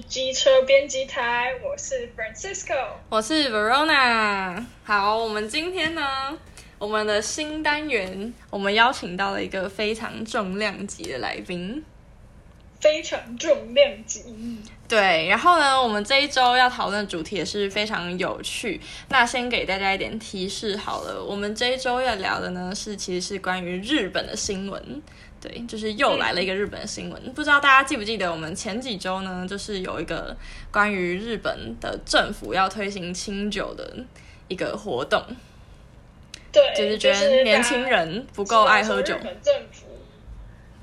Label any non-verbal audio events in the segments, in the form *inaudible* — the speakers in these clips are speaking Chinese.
是机车编辑台，我是 Francisco，我是 Verona。好，我们今天呢，我们的新单元，我们邀请到了一个非常重量级的来宾，非常重量级。对，然后呢，我们这一周要讨论的主题也是非常有趣。那先给大家一点提示好了，我们这一周要聊的呢，是其实是关于日本的新闻。对，就是又来了一个日本新闻。嗯、不知道大家记不记得，我们前几周呢，就是有一个关于日本的政府要推行清酒的一个活动。对，就是觉得年轻人不够爱喝酒。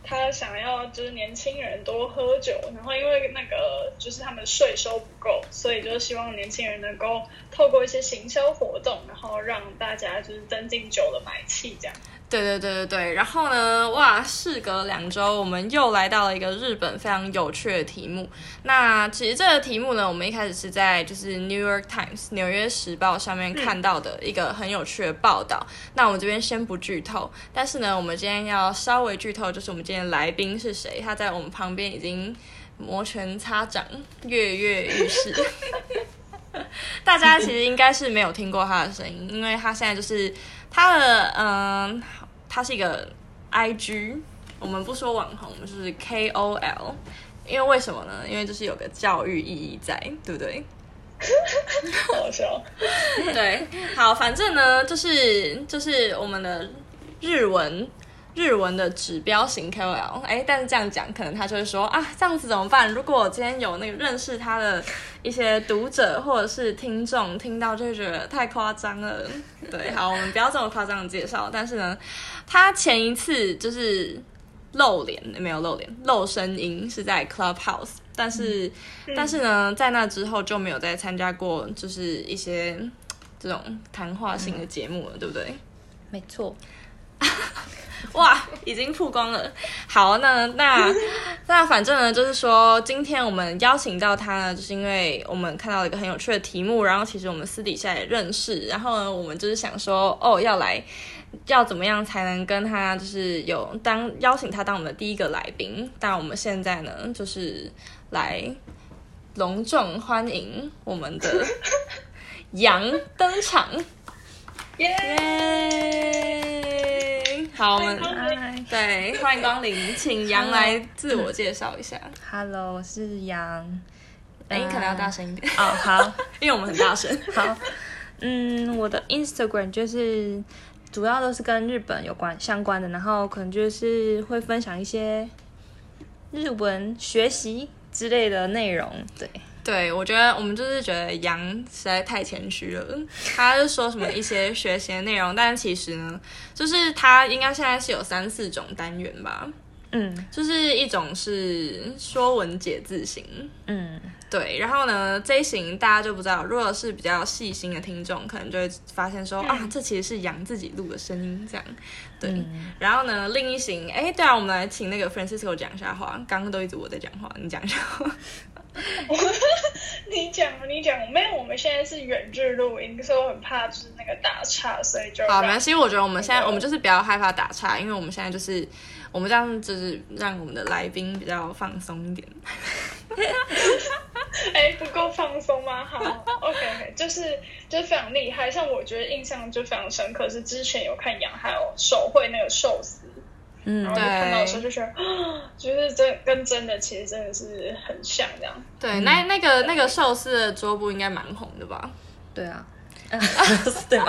他想要就是年轻人多喝酒，然后因为那个就是他们税收不够，所以就希望年轻人能够透过一些行销活动，然后让大家就是增进酒的买气，这样。对对对对对，然后呢，哇，事隔两周，我们又来到了一个日本非常有趣的题目。那其实这个题目呢，我们一开始是在就是《New York Times》纽约时报上面看到的一个很有趣的报道。那我们这边先不剧透，但是呢，我们今天要稍微剧透，就是我们今天的来宾是谁？他在我们旁边已经摩拳擦掌、跃跃欲试。*laughs* 大家其实应该是没有听过他的声音，因为他现在就是。他的嗯，他是一个 IG，我们不说网红，就是 KOL，因为为什么呢？因为就是有个教育意义在，对不对？好笑。*laughs* 对，好，反正呢，就是就是我们的日文。日文的指标型 KOL，哎，但是这样讲，可能他就会说啊，这样子怎么办？如果我今天有那个认识他的一些读者或者是听众听到，就会觉得太夸张了。对，好，我们不要这么夸张的介绍。但是呢，他前一次就是露脸，没有露脸，露声音是在 Clubhouse，但是、嗯、但是呢，在那之后就没有再参加过，就是一些这种谈话性的节目了，嗯、对不对？没错。*laughs* *laughs* 哇，已经曝光了。好，那那 *laughs* 那反正呢，就是说，今天我们邀请到他呢，就是因为我们看到了一个很有趣的题目，然后其实我们私底下也认识，然后呢，我们就是想说，哦，要来，要怎么样才能跟他就是有当邀请他当我们的第一个来宾？但我们现在呢，就是来隆重欢迎我们的杨登场，*laughs* 耶！好，我们对，欢迎光临，请杨来自我介绍一下。Hello，我是杨。哎，你可能要大声一点。*laughs* 哦，好，*laughs* 因为我们很大声。好，嗯，我的 Instagram 就是主要都是跟日本有关相关的，然后可能就是会分享一些日文学习之类的内容。对。对，我觉得我们就是觉得杨实在太谦虚了，他就说什么一些学习的内容，但是其实呢，就是他应该现在是有三四种单元吧，嗯，就是一种是说文解字型，嗯，对，然后呢这一型大家就不知道，如果是比较细心的听众，可能就会发现说、嗯、啊，这其实是羊自己录的声音，这样，对，嗯、然后呢另一型，哎，对啊，我们来请那个 Francisco 讲一下话，刚刚都一直我在讲话，你讲一下话。*laughs* 你讲，你讲，没有，我们现在是远距录音，所以我很怕就是那个打岔，所以就好。没关系，我觉得我们现在我们就是比较害怕打岔，因为我们现在就是我们这样就是让我们的来宾比较放松一点。*laughs* *laughs* 哎，不够放松吗？好，OK OK，就是就是非常厉害，像我觉得印象就非常深刻，是之前有看杨还有手绘那个寿司。嗯，然后就看到的时候就觉得，*gasps* 就是真跟真的其实真的是很像这样。对，嗯、那那个那个寿司的桌布应该蛮红的吧？对啊，*laughs* 对吗？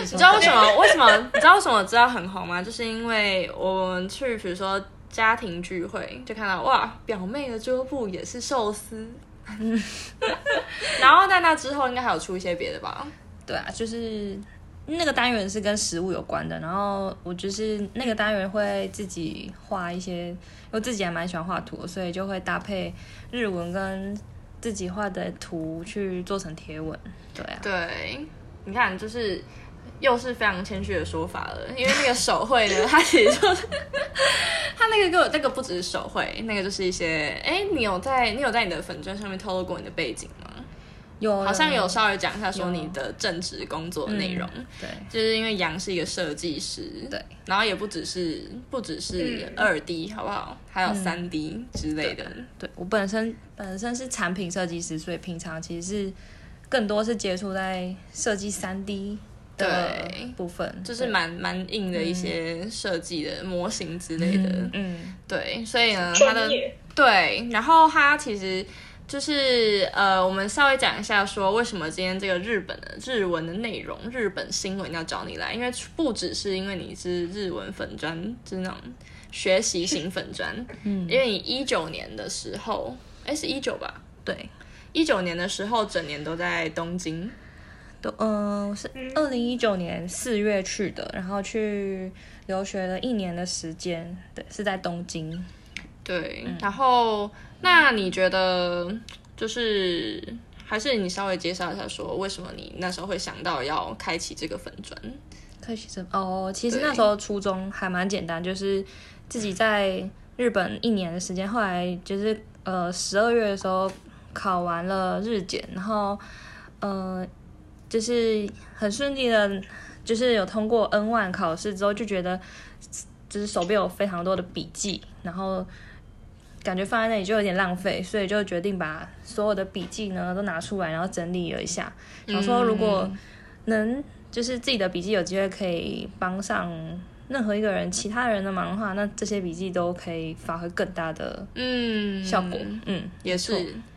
你知道为什么？为什么？你知道为什么知道很红吗？就是因为我们去比如说家庭聚会，就看到哇，表妹的桌布也是寿司。*laughs* 然后在那之后，应该还有出一些别的吧？对啊，就是。那个单元是跟食物有关的，然后我就是那个单元会自己画一些，我自己还蛮喜欢画图，所以就会搭配日文跟自己画的图去做成贴文。对啊，对，你看，就是又是非常谦虚的说法了，因为那个手绘呢，它其实就是 *laughs* 它那个个那个不只是手绘，那个就是一些，哎，你有在你有在你的粉钻上面透露过你的背景吗？有好像有稍微讲一下说你的正职工作内容，嗯，对，就是因为杨是一个设计师，对，然后也不只是不只是二 D，嗯，好不好？还有三 D 之类的。对，对。我本身本身是产品设计师，所以平常其实是更多是接触在设计三 D 的部分，就是蛮蛮硬的一些设计的模型之类的。嗯，嗯。对，所以呢，他的对，然后他其实。就是呃，我们稍微讲一下，说为什么今天这个日本的日文的内容，日本新闻要找你来，因为不只是因为你是日文粉专，就是那种学习型粉专，嗯，因为你一九年的时候，哎，是一九吧？对，一九年的时候，整年都在东京，都嗯、呃，是二零一九年四月去的，然后去留学了一年的时间，对，是在东京，对，嗯、然后。那你觉得，就是还是你稍微介绍一下，说为什么你那时候会想到要开启这个粉砖？开启这哦，其实那时候初衷还蛮简单，就是自己在日本一年的时间，后来就是呃十二月的时候考完了日检，然后呃就是很顺利的，就是有通过 N1 考试之后，就觉得就是手边有非常多的笔记，然后。感觉放在那里就有点浪费，所以就决定把所有的笔记呢都拿出来，然后整理了一下。想说如果能就是自己的笔记有机会可以帮上任何一个人、其他人的忙的话，那这些笔记都可以发挥更大的嗯效果。嗯，嗯也是。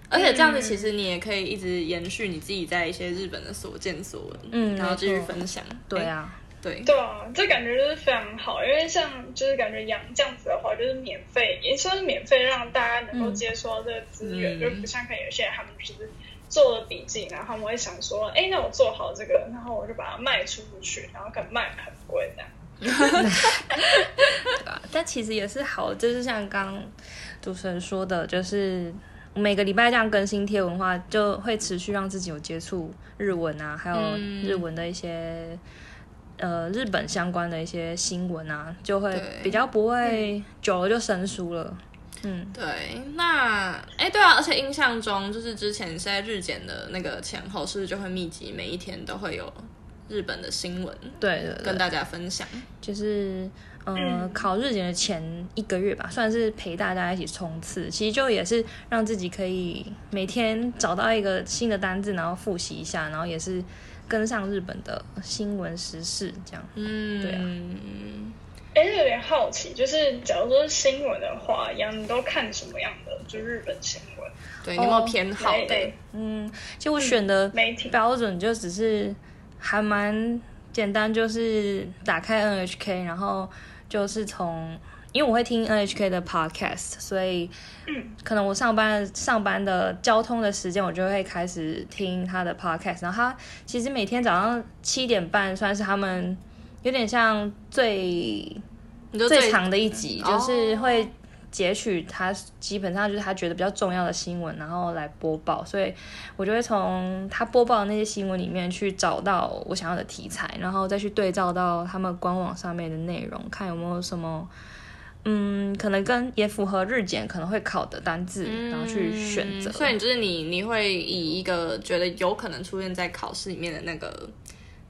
而且这样子其实你也可以一直延续你自己在一些日本的所见所闻，嗯，然后继续分享。对啊。对对啊，这感觉就是非常好，因为像就是感觉养这样子的话，就是免费，也算是免费让大家能够接触到这个资源，嗯、就不像可能有些人他们就是做了笔记，然后他们会想说，哎，那我做好这个，然后我就把它卖出去，然后可能卖很贵这样。*laughs* 对吧？但其实也是好，就是像刚主持人说的，就是每个礼拜这样更新贴文化，就会持续让自己有接触日文啊，还有日文的一些。呃，日本相关的一些新闻啊，就会比较不会久了就生疏了。嗯，对。那，哎，对啊，而且印象中就是之前在日检的那个前后，是不是就会密集每一天都会有日本的新闻？对，对对，跟大家分享。就是，呃，考日检的前一个月吧，算是陪大家一起冲刺。其实就也是让自己可以每天找到一个新的单字，然后复习一下，然后也是。跟上日本的新闻时事，这样，嗯，对啊。哎，有点好奇，就是假如说是新闻的话，杨你都看什么样的？就日本新闻，对，你有没有偏好的？嗯，其实我选的标准就只是还蛮简单，就是打开 NHK，然后就是从。因为我会听 NHK 的 podcast，所以可能我上班上班的交通的时间，我就会开始听他的 podcast。然后他其实每天早上七点半算是他们有点像最最长的一集，就是会截取他基本上就是他觉得比较重要的新闻，然后来播报。所以我就会从他播报的那些新闻里面去找到我想要的题材，然后再去对照到他们官网上面的内容，看有没有什么。嗯，可能跟也符合日检可能会考的单字，嗯、然后去选择。所以就是你你会以一个觉得有可能出现在考试里面的那个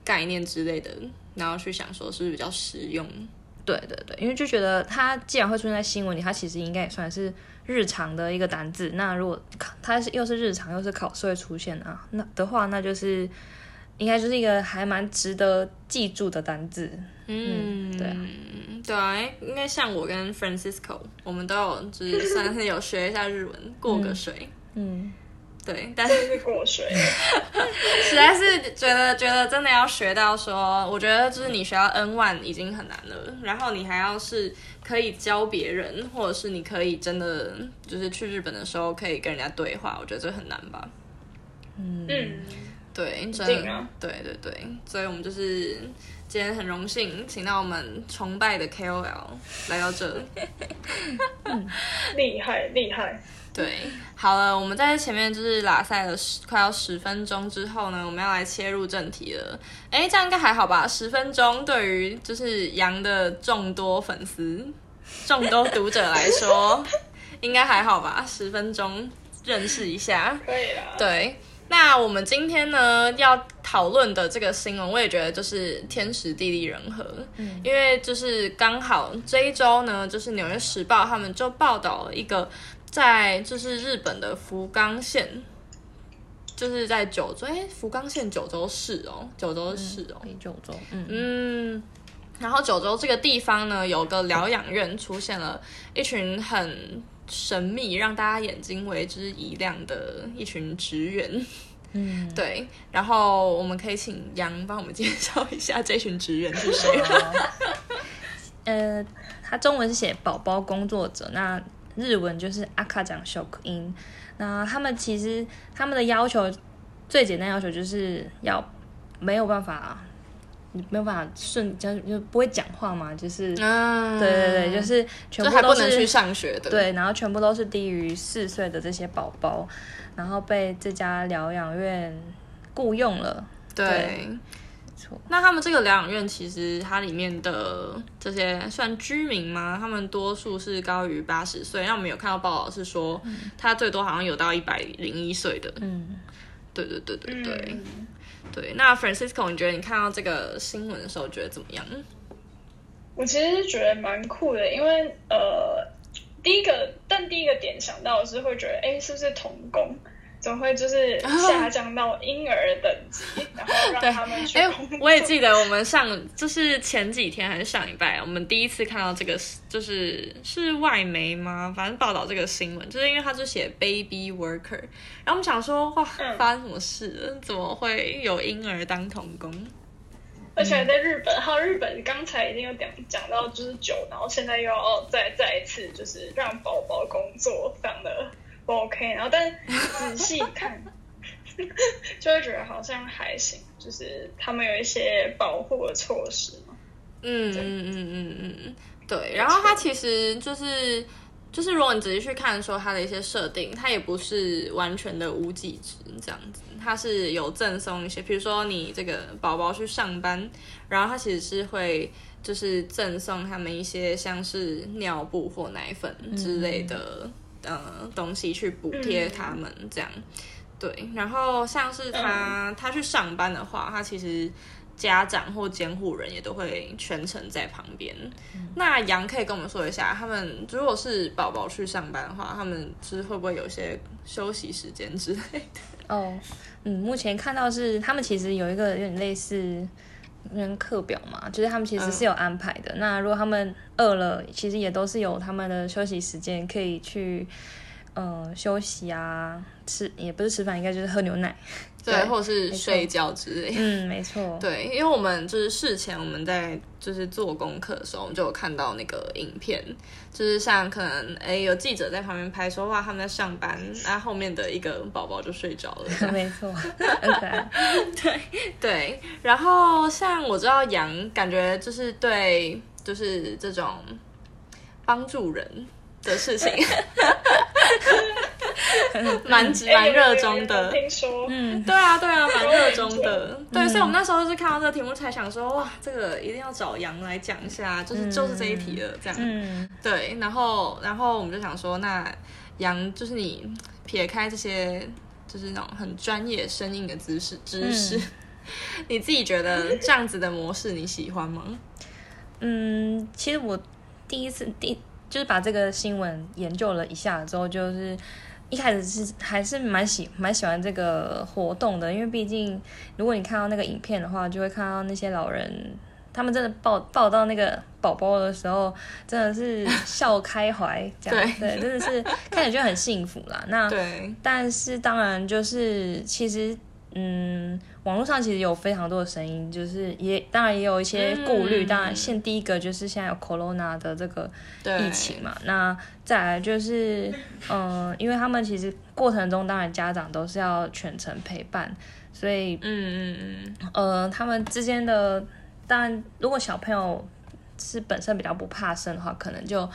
概念之类的，然后去想说是不是比较实用。对对对，因为就觉得它既然会出现在新闻里，它其实应该也算是日常的一个单字。那如果它是又是日常又是考试会出现啊，那的话那就是应该就是一个还蛮值得记住的单字。嗯，嗯，对啊。对啊，应该像我跟 Francisco，我们都有就是算是有学一下日文，过个水。嗯，嗯对，但是，是过水，*laughs* 实在是觉得觉得真的要学到说，我觉得就是你学到 N1 已经很难了，然后你还要是可以教别人，或者是你可以真的就是去日本的时候可以跟人家对话，我觉得这很难吧。嗯，对，真的，啊、对对对，所以我们就是。今天很荣幸，请到我们崇拜的 KOL 来到这里，嗯，*laughs* 厉害厉害。对，好了，我们在前面就是拉赛了十快要十分钟之后呢，我们要来切入正题了。哎，这样应该还好吧？十分钟对于就是羊的众多粉丝、众多读者来说，应该还好吧？十分钟认识一下，*laughs* 可以了。对。那我们今天呢要讨论的这个新闻，我也觉得就是天时地利人和，嗯，因为就是刚好这一周呢，就是《纽约时报》他们就报道了一个在就是日本的福冈县，就是在九州，哎，福冈县九州市哦，九州市哦，嗯、九州，嗯。嗯，然后九州这个地方呢，有个疗养院出现了一群很。神秘，让大家眼睛为之一亮的一群职员，嗯，*laughs* 对，然后我们可以请杨帮我们介绍一下这群职员是谁。*laughs* 呃，他中文是写宝宝工作者，那日文就是赤ちゃん职员。那他们其实他们的要求最简单要求就是要没有办法。 你没有办法顺，就就不会讲话嘛，就是，嗯、对对对，就是全部都是还不能去上学的，对，然后全部都是低于四岁的这些宝宝，然后被这家疗养院雇佣了，对，对错。那他们这个疗养院其实它里面的这些算居民吗？他们多数是高于八十岁，那我们有看到报道是说，他最多好像有到一百零一岁的，嗯，对对对对对。嗯对，那 Francisco，你觉得你看到这个新闻的时候，觉得怎么样？我其实是觉得蛮酷的，因为呃，第一个，但第一个点想到的是会觉得，哎，是不是童工？总会就是下降到婴儿等级，哦、然后让他们去。哎，我也记得我们上就是前几天还是上礼拜，我们第一次看到这个，就是是外媒吗？反正报道这个新闻，就是因为他就写 baby worker，然后我们想说，哇，发生什么事了？嗯、怎么会有婴儿当童工？而且还在日本，还有日本刚才已经有讲讲到就是酒，然后现在又要再再一次就是让宝宝工作，非常的。不 OK，然后但仔细看，就会觉得好像还行，就是他们有一些保护的措施嘛。嗯嗯嗯嗯嗯，对。然后它其实就是就是，如果你仔细去看说它的一些设定，它也不是完全的无给值这样子，它是有赠送一些，比如说你这个宝宝去上班，然后它其实是会就是赠送他们一些像是尿布或奶粉之类的。嗯呃，东西去补贴他们这样，嗯、对。然后像是他、嗯、他去上班的话，他其实家长或监护人也都会全程在旁边。嗯、那杨可以跟我们说一下，他们如果是宝宝去上班的话，他们就是会不会有些休息时间之类的？哦，嗯，目前看到是他们其实有一个有点类似。人课表嘛，就是他们其实是有安排的。嗯、那如果他们饿了，其实也都是有他们的休息时间，可以去呃休息啊，吃也不是吃饭，应该就是喝牛奶。对，对或者是睡觉之类。嗯，没错。对，因为我们就是事前我们在就是做功课的时候，我们就有看到那个影片，就是像可能哎有记者在旁边拍说，说哇他们在上班，那后面的一个宝宝就睡着了。*laughs* 没错，很可爱。对 *laughs* 对，然后像我知道羊感觉就是对就是这种帮助人的事情。*laughs* 蛮蛮热衷的，听说，嗯，对啊，对啊，蛮热衷的，对，所以我们那时候是看到这个题目才想说，哇，这个一定要找羊来讲一下，就是就是这一题了这样，嗯，对，然后然后我们就想说，那羊就是你撇开这些就是那种很专业生硬的知识知识，*laughs* 你自己觉得这样子的模式你喜欢吗？嗯，其实我第一次第就是把这个新闻研究了一下之后，就是。一开始是还是蛮喜蛮喜欢这个活动的，因为毕竟如果你看到那个影片的话，就会看到那些老人，他们真的抱抱到那个宝宝的时候，真的是笑开怀，这样对，对，真的是 *laughs* 看起来就很幸福啦。那对，但是当然就是其实。嗯，网络上其实有非常多的声音，就是也当然也有一些顾虑。嗯、当然，现第一个就是现在有 Corona 的这个疫情嘛。那再来就是，嗯、呃，因为他们其实过程中，当然家长都是要全程陪伴，所以，嗯嗯嗯，呃，他们之间的，当然如果小朋友是本身比较不怕生的话，可能就。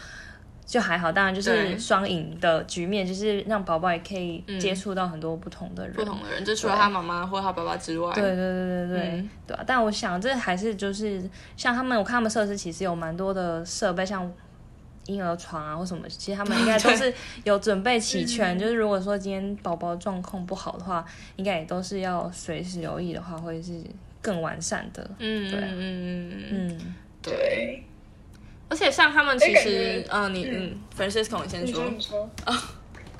就还好，当然就是双赢的局面，就是让宝宝也可以接触到很多不同的人，不同的人，就除了他妈妈或他爸爸之外。对对对对对，嗯、对啊。但我想，这还是就是像他们，我看他们设施其实有蛮多的设备，像婴儿床啊或什么，其实他们应该都是有准备齐全。就是如果说今天宝宝状况不好的话，应该也都是要随时留意的话，会是更完善的。嗯，对，嗯嗯嗯，对。而且像他们其实，嗯，你嗯，Francisco，你先说。你说。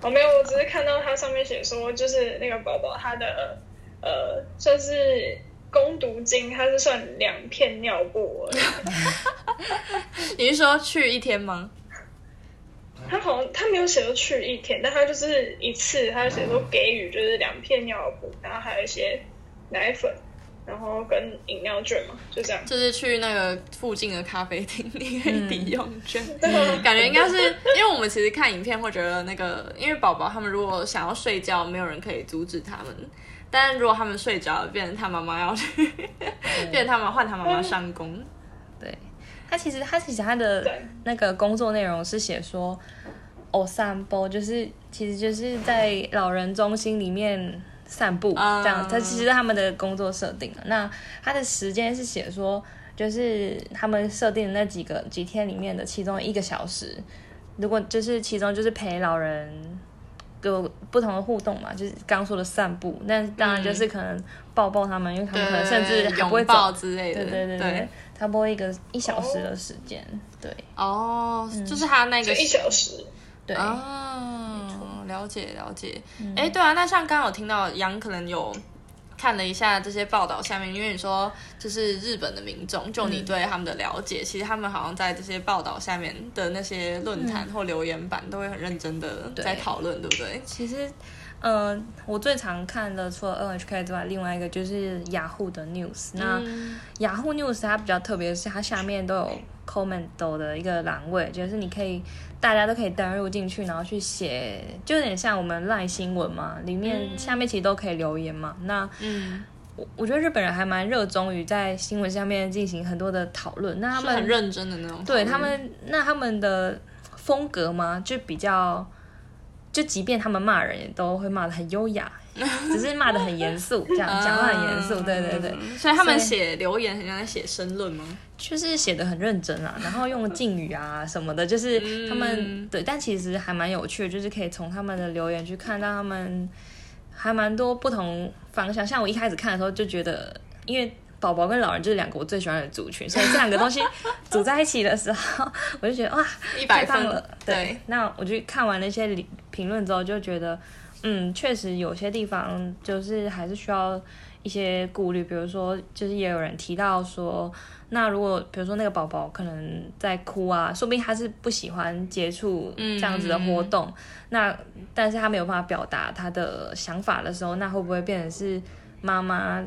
哦，*laughs* 没有，我只是看到它上面写说，就是那个宝宝他的呃，算是攻读经，他是算两片尿布。*laughs* 你是说去一天吗？他好像他没有写说去一天，但他就是一次，他写说给予就是两片尿布，然后还有一些奶粉。然后跟饮料券嘛，就这样。就是去那个附近的咖啡厅，你可以抵用券。嗯、*laughs* 感觉应该是，因为我们其实看影片会觉得那个，因为宝宝他们如果想要睡觉，没有人可以阻止他们。但如果他们睡着了，变成他妈妈要去，*laughs* 变成他们换他妈妈上工。对，他其实他其实他的那个工作内容是写说，哦，散步就是其实就是在老人中心里面。散步这样，他其实他们的工作设定了。那他的时间是写说，就是他们设定的那几个几天里面的其中一个小时，如果就是其中就是陪老人有不同的互动嘛，就是刚说的散步，那当然就是可能抱抱他们，因为他们可能甚至还不会走之类的。对对对对，差不多一个一小时的时间。对哦，就是他那个一小时。对了解了解，哎、嗯，对啊，那像刚刚有听到杨可能有看了一下这些报道下面，因为你说就是日本的民众，就你对他们的了解，嗯、其实他们好像在这些报道下面的那些论坛或留言板都会很认真的在讨论，对，对不对？其实，嗯、呃，我最常看的除了 NHK 之外，另外一个就是雅虎的 News。那雅虎 News 它比较特别的是，它下面都有 comment 的一个栏位，就是你可以。大家都可以登录进去，然后去写，就有点像我们 LINE 新闻嘛，里面下面其实都可以留言嘛。那，嗯，我我觉得日本人还蛮热衷于在新闻下面进行很多的讨论。那他们很认真的那种。对他们，那他们的风格嘛，就比较，就即便他们骂人，也都会骂的很优雅。*laughs* 只是骂的很严肃，*laughs* 这样讲话很严肃，对对对。所以他们写留言很像在写申论吗？就是写的很认真啊，然后用敬语啊什么的，就是他们、嗯、对，但其实还蛮有趣的，就是可以从他们的留言去看到他们还蛮多不同方向。像我一开始看的时候就觉得，因为宝宝跟老人就是两个我最喜欢的族群，所以这两个东西组在一起的时候，我就觉得哇，一百分了。对，对那我就看完那些评论之后，就觉得。嗯，确实有些地方就是还是需要一些顾虑，比如说，就是也有人提到说，那如果比如说那个宝宝可能在哭啊，说不定他是不喜欢接触这样子的活动，嗯、那但是他没有办法表达他的想法的时候，那会不会变成是妈妈？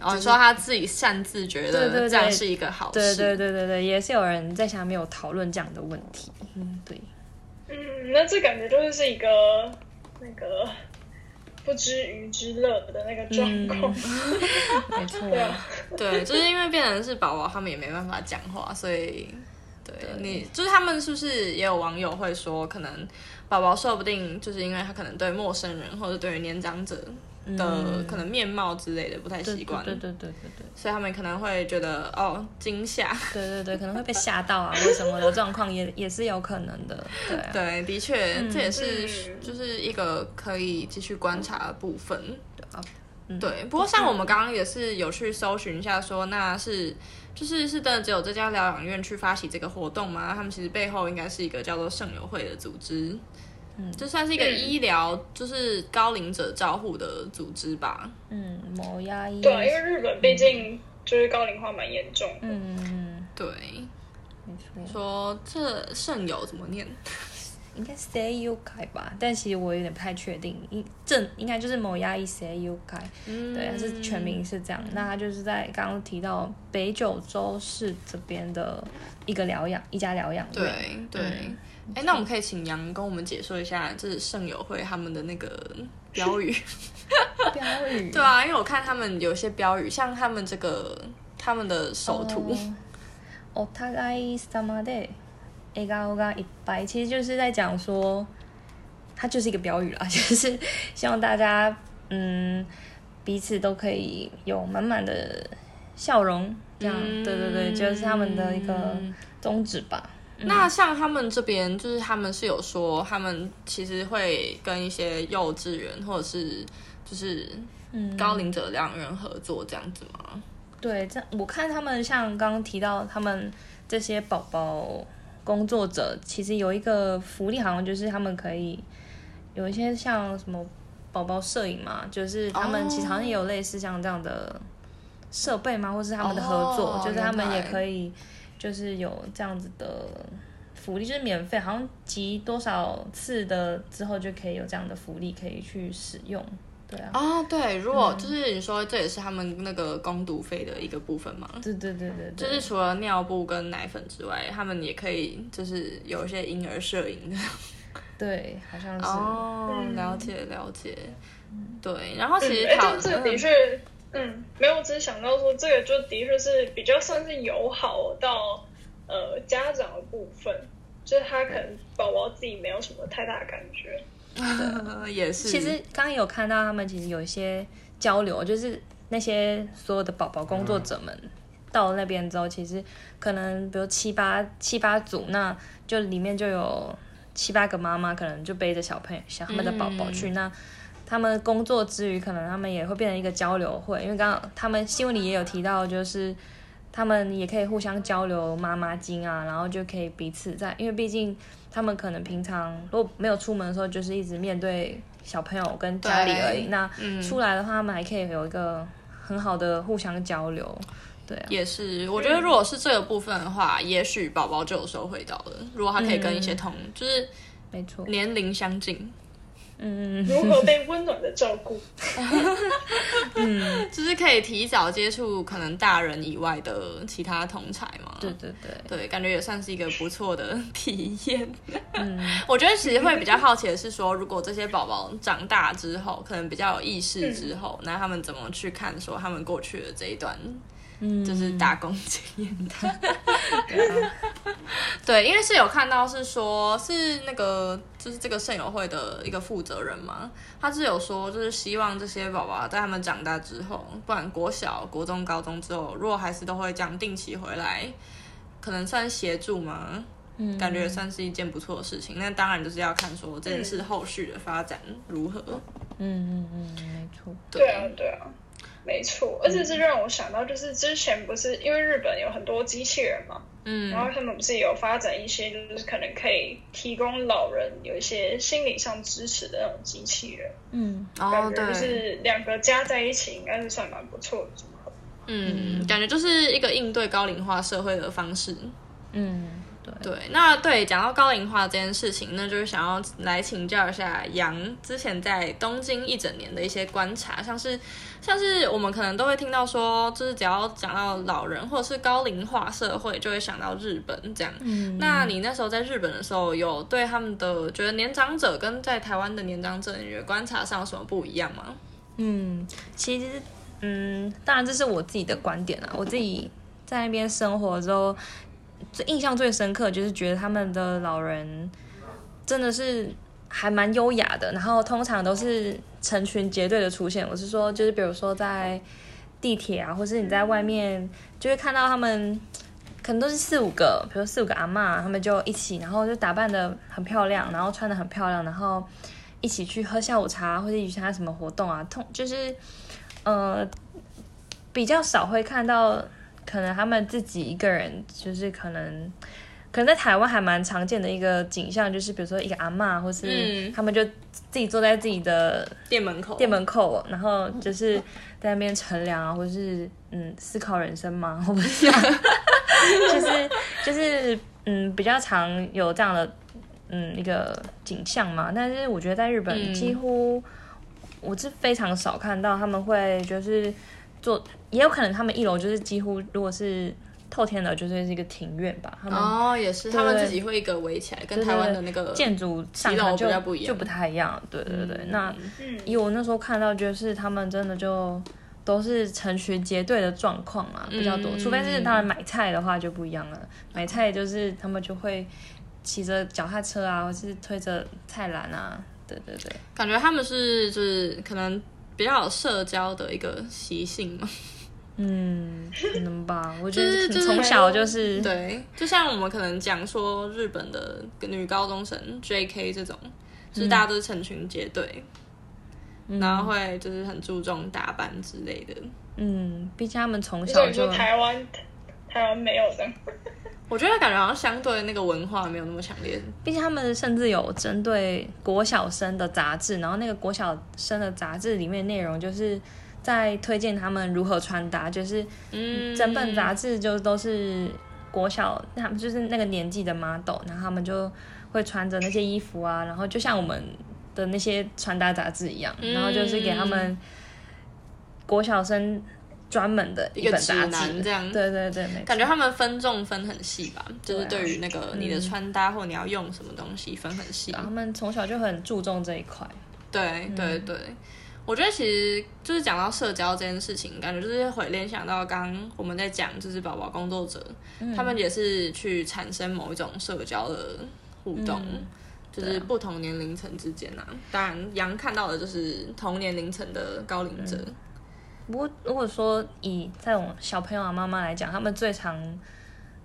哦，你说他自己擅自觉得这样是一个好事？对对对对对，也是有人在下面有讨论这样的问题。嗯，对。嗯，那这感觉就是一个。那个不知鱼之乐的那个状况，嗯、*laughs* 没错，*laughs* 对，对，就是因为变成是宝宝，他们也没办法讲话，所以，对，对。你，就是他们是不是也有网友会说，可能宝宝说不定就是因为他可能对陌生人或者对于年长者。的可能面貌之类的不太习惯，对对对对对，所以他们可能会觉得哦惊吓，对对对，可能会被吓到啊，为什么的状况也也是有可能的，对、啊、对，的确、嗯、这也是就是一个可以继续观察的部分，对啊，对。不过像我们刚刚也是有去搜寻一下说，说那是就是是真的只有这家疗养院去发起这个活动吗？他们其实背后应该是一个叫做圣友会的组织。嗯，这算是一个医疗，嗯、就是高龄者照护的组织吧。嗯，某牙医。对，因为日本毕竟就是高龄化蛮严重的。嗯，对。没错。说这圣友怎么念？*laughs* 应该 say you 开吧，但其实我有点不太确定。应正应该就是某牙医 say you 开。嗯。对，是全名是这样。那他就是在刚刚提到北九州市这边的一个疗养一家疗养院。对对。嗯哎，那我们可以请杨跟我们解说一下，这是圣友会他们的那个标语。*laughs* 标语。对啊，因为我看他们有些标语，像他们这个他们的首图。お互い様で笑颜がいっぱい，其实就是在讲说，它就是一个标语啦，*laughs* 就是希望大家嗯彼此都可以有满满的笑容，这样。嗯、对对对，就是他们的一个宗旨吧。 那像他们这边，就是他们是有说，他们其实会跟一些幼稚园或者是就是高龄者两人合作这样子吗？嗯、对，这我看他们像刚刚提到他们这些宝宝工作者，其实有一个福利，好像就是他们可以有一些像什么宝宝摄影嘛，就是他们其实好像也有类似像这样的设备吗？或是他们的合作，哦、就是他们也可以。就是有这样子的福利，就是免费，好像集多少次的之后就可以有这样的福利可以去使用，对啊。啊，对，如果就是你说这也是他们那个攻读费的一个部分嘛？对对对对，就是除了尿布跟奶粉之外，他们也可以就是有一些婴儿摄影的。*laughs* 对，好像是。哦，了解了解。对，然后其实他、嗯、这的确。嗯，没有，我只是想到说，这个就的确是比较算是友好到呃家长的部分，就是他可能宝宝自己没有什么太大的感觉。*laughs* 也是。其实刚刚有看到他们其实有一些交流，就是那些所有的宝宝工作者们到了那边之后，其实可能比如七八七八组，那就里面就有七八个妈妈，可能就背着小朋友、小他们的宝宝去、嗯、那。他们工作之余，可能他们也会变成一个交流会，因为刚刚他们新闻里也有提到，就是他们也可以互相交流妈妈经啊，然后就可以彼此在，因为毕竟他们可能平常如果没有出门的时候，就是一直面对小朋友跟家里而已。那出来的话，他们还可以有一个很好的互相交流。对啊，也是，我觉得如果是这个部分的话，也许宝宝就有收获到了。如果他可以跟一些同，嗯、就是没错，年龄相近。嗯，如何被温暖的照顾？*laughs* 嗯，就是可以提早接触可能大人以外的其他同才嘛。对对对，对，感觉也算是一个不错的体验。嗯，我觉得其实会比较好奇的是说，如果这些宝宝长大之后，可能比较有意识之后，嗯、那他们怎么去看说他们过去的这一段？嗯，就是打工经验的，*laughs* 对，因为是有看到是说，是那个就是这个圣友会的一个负责人嘛，他是有说，就是希望这些宝宝在他们长大之后，不管国小、国中、高中之后，如果还是都会这样定期回来，可能算协助嘛，嗯，感觉也算是一件不错的事情。那当然就是要看说这件事后续的发展如何。嗯嗯嗯，没错，对啊对啊。没错，而且这让我想到，就是之前不是因为日本有很多机器人嘛，嗯，然后他们不是也有发展一些，就是可能可以提供老人有一些心理上支持的那种机器人，嗯，哦，对就是两个加在一起，应该是算蛮不错的。组合，嗯，感觉就是一个应对高龄化社会的方式，嗯。对，那对讲到高龄化这件事情，那就是想要来请教一下杨之前在东京一整年的一些观察，像是像是我们可能都会听到说，就是只要讲到老人或者是高龄化社会，就会想到日本这样。嗯，那你那时候在日本的时候，有对他们的觉得年长者跟在台湾的年长者，你觉得观察上有什么不一样吗？嗯，其实嗯，当然这是我自己的观点啊，我自己在那边生活之后。最印象最深刻就是觉得他们的老人真的是还蛮优雅的，然后通常都是成群结队的出现。我是说，就是比如说在地铁啊，或是你在外面，就会看到他们可能都是四五个，比如四五个阿嬷，他们就一起，然后就打扮的很漂亮，然后穿的很漂亮，然后一起去喝下午茶，或者一起参加什么活动啊，通就是呃比较少会看到。可能他们自己一个人，就是可能，可能在台湾还蛮常见的一个景象，就是比如说一个阿嬷，或是他们就自己坐在自己的店门口，店门口，然后就是在那边乘凉啊，或是嗯思考人生嘛，我不知道，*laughs* 就是就是嗯比较常有这样的嗯一个景象嘛。但是我觉得在日本几乎我是非常少看到他们会就是。做也有可能，他们一楼就是几乎，如果是透天的，就是一个庭院吧。他们哦，也是，他们自己会一个围起来，跟台湾的那个建筑上就不一样，就不太一样。对对对，那以我那时候看到，就是他们真的就都是成群结队的状况啊，比较多。除非是他们买菜的话就不一样了，买菜就是他们就会骑着脚踏车啊，或是推着菜篮啊。对对对，感觉他们是就是可能。比较有社交的一个习性嘛，嗯，可能吧。*laughs* 我觉得从小就是、就是、对，就像我们可能讲说日本的女高中生 J.K. 这种，就是大家都是成群结队，嗯、然后会就是很注重打扮之类的。嗯，毕竟他们从小就台湾，台湾没有的。我觉得感觉好像相对那个文化没有那么强烈。毕竟他们甚至有针对国小生的杂志，然后那个国小生的杂志里面内容就是在推荐他们如何穿搭，就是嗯，整本杂志就都是国小他们就是那个年纪的 model，然后他们就会穿着那些衣服啊，然后就像我们的那些穿搭杂志一样，然后就是给他们国小生。专门的一本杂志，这样。对对对，感觉他们分众分很细吧，就是对于那个你的穿搭或你要用什么东西分很细。他们从小就很注重这一块。对对对，我觉得其实就是讲到社交这件事情，感觉就是会联想到刚刚我们在讲，就是宝宝工作者，他们也是去产生某一种社交的互动，就是不同年龄层之间啊。当然，杨看到的就是同年龄层的高龄者。不过，如果说以这种小朋友啊妈妈来讲，他们最常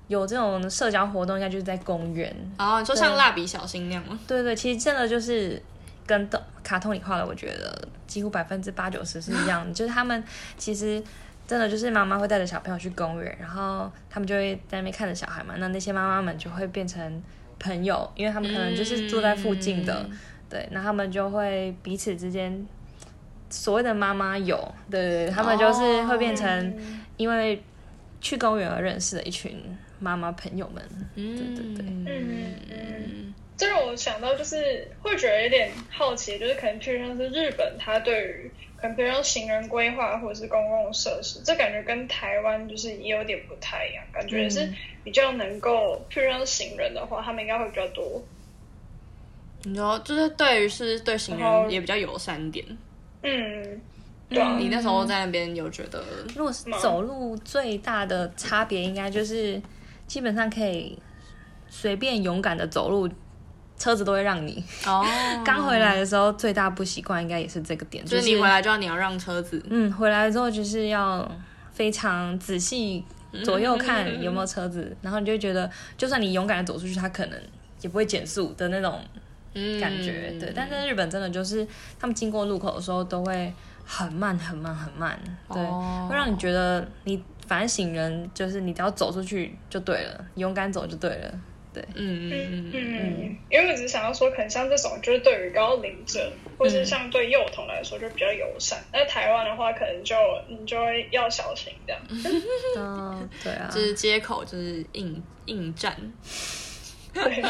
有这种社交活动，应该就是在公园。哦，你说像蜡笔小新那样吗？对对，其实真的就是跟动卡通里画的，我觉得几乎百分之八九十是一样的。*laughs* 就是他们其实真的就是妈妈会带着小朋友去公园，然后他们就会在那边看着小孩嘛。那那些妈妈们就会变成朋友，因为他们可能就是住在附近的，嗯、对，那他们就会彼此之间。所谓的妈妈友，对对对，他们就是会变成因为去公园而认识的一群妈妈朋友们，嗯、对对对，嗯嗯，这让我想到就是会觉得有点好奇，就是可能譬如像是日本，它对于可能比如说行人规划或者是公共设施，这感觉跟台湾就是也有点不太一样，感觉也是比较能够，譬如像行人的话，他们应该会比较多。你说就是对于是对行人也比较友善一点。嗯，对啊，你那时候在那边有觉得，如果是走路最大的差别，应该就是基本上可以随便勇敢的走路，车子都会让你。哦，*laughs* 刚回来的时候最大不习惯应该也是这个点，就是你回来就要你要让车子。嗯，回来之后就是要非常仔细左右看有没有车子，嗯、然后你就觉得，就算你勇敢的走出去，他可能也不会减速的那种。感觉、嗯、对，但在日本真的就是他们经过路口的时候都会很慢很慢很慢，对，哦、会让你觉得你反正行人就是你只要走出去就对了，勇敢走就对了，对，嗯嗯嗯。嗯，因为我只是想要说，可能像这种就是对于高龄者或是像对幼童来说就比较友善，那、嗯、台湾的话可能就你就会要小心这样，*laughs* 嗯，对啊，就是街口就是应应战。对，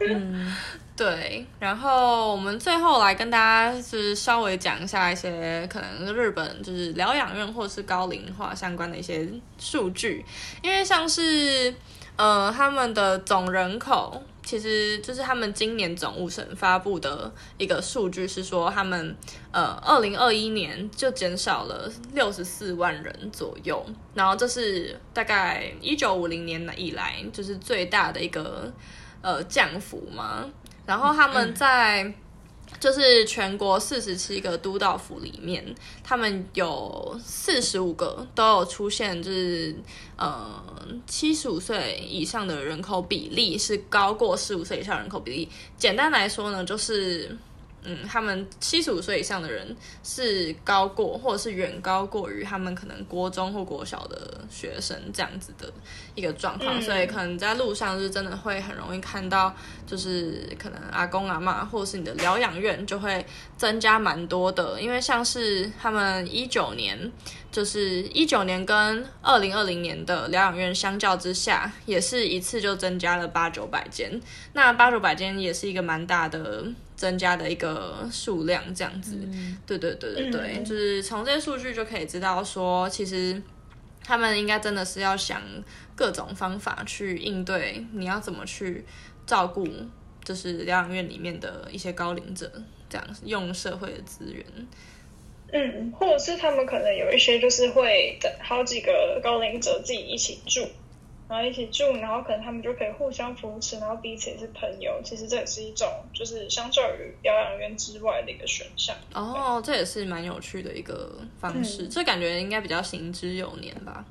*laughs* 嗯，*laughs* 对，然后我们最后来跟大家就是稍微讲一下一些可能日本就是疗养院或是高龄化相关的一些数据，因为像是呃他们的总人口，其实就是他们今年总务省发布的一个数据是说，他们呃二零二一年就减少了六十四万人左右，然后这是大概一九五零年以来就是最大的一个。呃，降幅嘛，然后他们在就是全国四十七个都道府里面，他们有四十五个都有出现，就是呃七十五岁以上的人口比例是高过十五岁以上人口比例。简单来说呢，就是。嗯，他们七十五岁以上的人是高过，或者是远高过于他们可能国中或国小的学生这样子的一个状况，嗯、所以可能在路上是真的会很容易看到，就是可能阿公阿妈，或者是你的疗养院就会增加蛮多的，因为像是他们一九年，就是一九年跟二零二零年的疗养院相较之下，也是一次就增加了八九百间，那八九百间也是一个蛮大的。增加的一个数量这样子，嗯、对对对对对，嗯、就是从这些数据就可以知道说，其实他们应该真的是要想各种方法去应对，你要怎么去照顾，就是疗养院里面的一些高龄者，这样用社会的资源。嗯，或者是他们可能有一些就是会好几个高龄者自己一起住。然后一起住，然后可能他们就可以互相扶持，然后彼此也是朋友。其实这也是一种，就是相较于疗养院之外的一个选项。哦，这也是蛮有趣的一个方式。嗯、这感觉应该比较行之有年吧？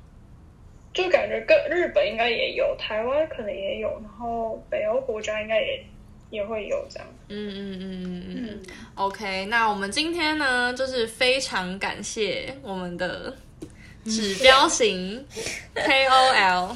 就感觉跟日本应该也有，台湾可能也有，然后北欧国家应该也也会有这样。嗯嗯嗯嗯嗯。OK，那我们今天呢，就是非常感谢我们的。指标型 KOL，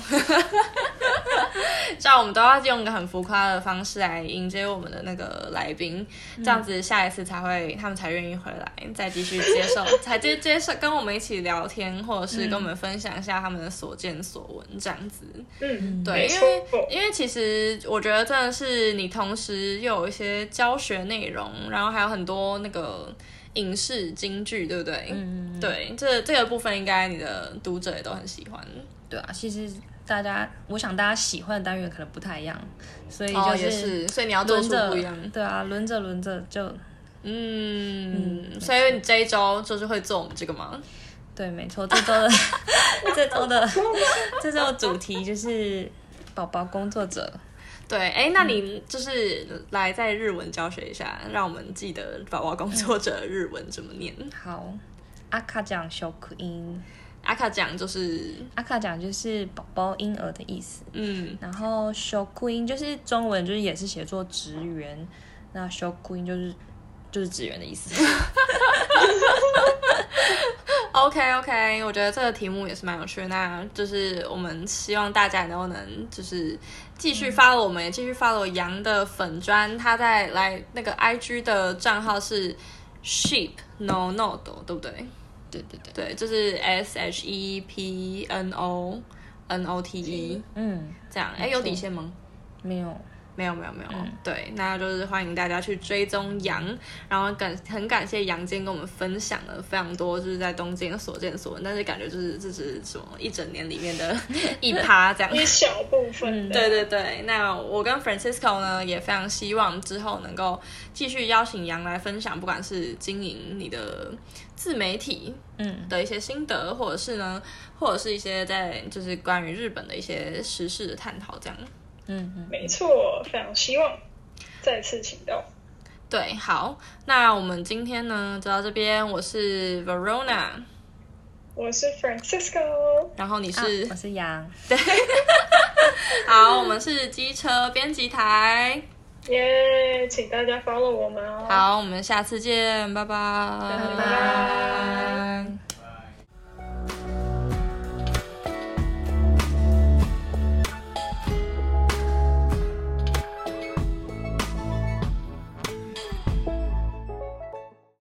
这样我们都要用一个很浮夸的方式来迎接我们的那个来宾，这样子下一次才会他们才愿意回来，再继续接受，*laughs* 才接接受跟我们一起聊天，或者是跟我们分享一下他们的所见所闻，这样子。嗯，对，因为因为其实我觉得真的是你同时又有一些教学内容，然后还有很多那个。影视京剧，对不对？嗯，对，这这个部分应该你的读者也都很喜欢。对啊，其实大家，我想大家喜欢的单元可能不太一样，所以就是，哦、是，所以你要做出不一样。对啊，轮着轮着就，嗯，嗯，所以你这一周就是会做我们这个吗？对，没错，这周的 *laughs* 这周的这周的主题就是宝宝工作者。对，哎，那你就是来在日文教学一下，嗯、让我们记得宝宝工作者日文怎么念。*laughs* 好，阿卡讲小口音，阿卡讲就是阿卡讲就是宝宝婴儿的意思。嗯，然后小口音就是中文就是也是写作职员，那小口音就是就是职员的意思。*laughs* OK OK，我觉得这个题目也是蛮有趣的。那就是我们希望大家都能就是继续 follow 我们，也继续 follow 杨的粉砖。他在来那个 IG 的账号是 sheep no note，对不对？对对对对，就是 S H E P N O N O T E。嗯，这样。哎，有底线吗？没有。没有没有没有，对，那就是欢迎大家去追踪杨，然后感很感谢杨今天跟我们分享了非常多，就是在东京所见所闻，但是感觉就是这是什么一整年里面的 *laughs* 一趴这样，一小部分。对对对，那我跟 Francisco 呢也非常希望之后能够继续邀请杨来分享，不管是经营你的自媒体嗯。的一些心得，嗯、或者是呢，或者是一些在就是关于日本的一些时事的探讨这样。嗯嗯，没错，非常希望再次请到。对，好，那我们今天呢就到这边。我是 Verona，我是 Francisco，然后你是，啊、我是杨。对，*laughs* 好，我们是机车编辑台。耶，yeah, 请大家 follow 我们哦。好，我们下次见，拜拜，拜拜。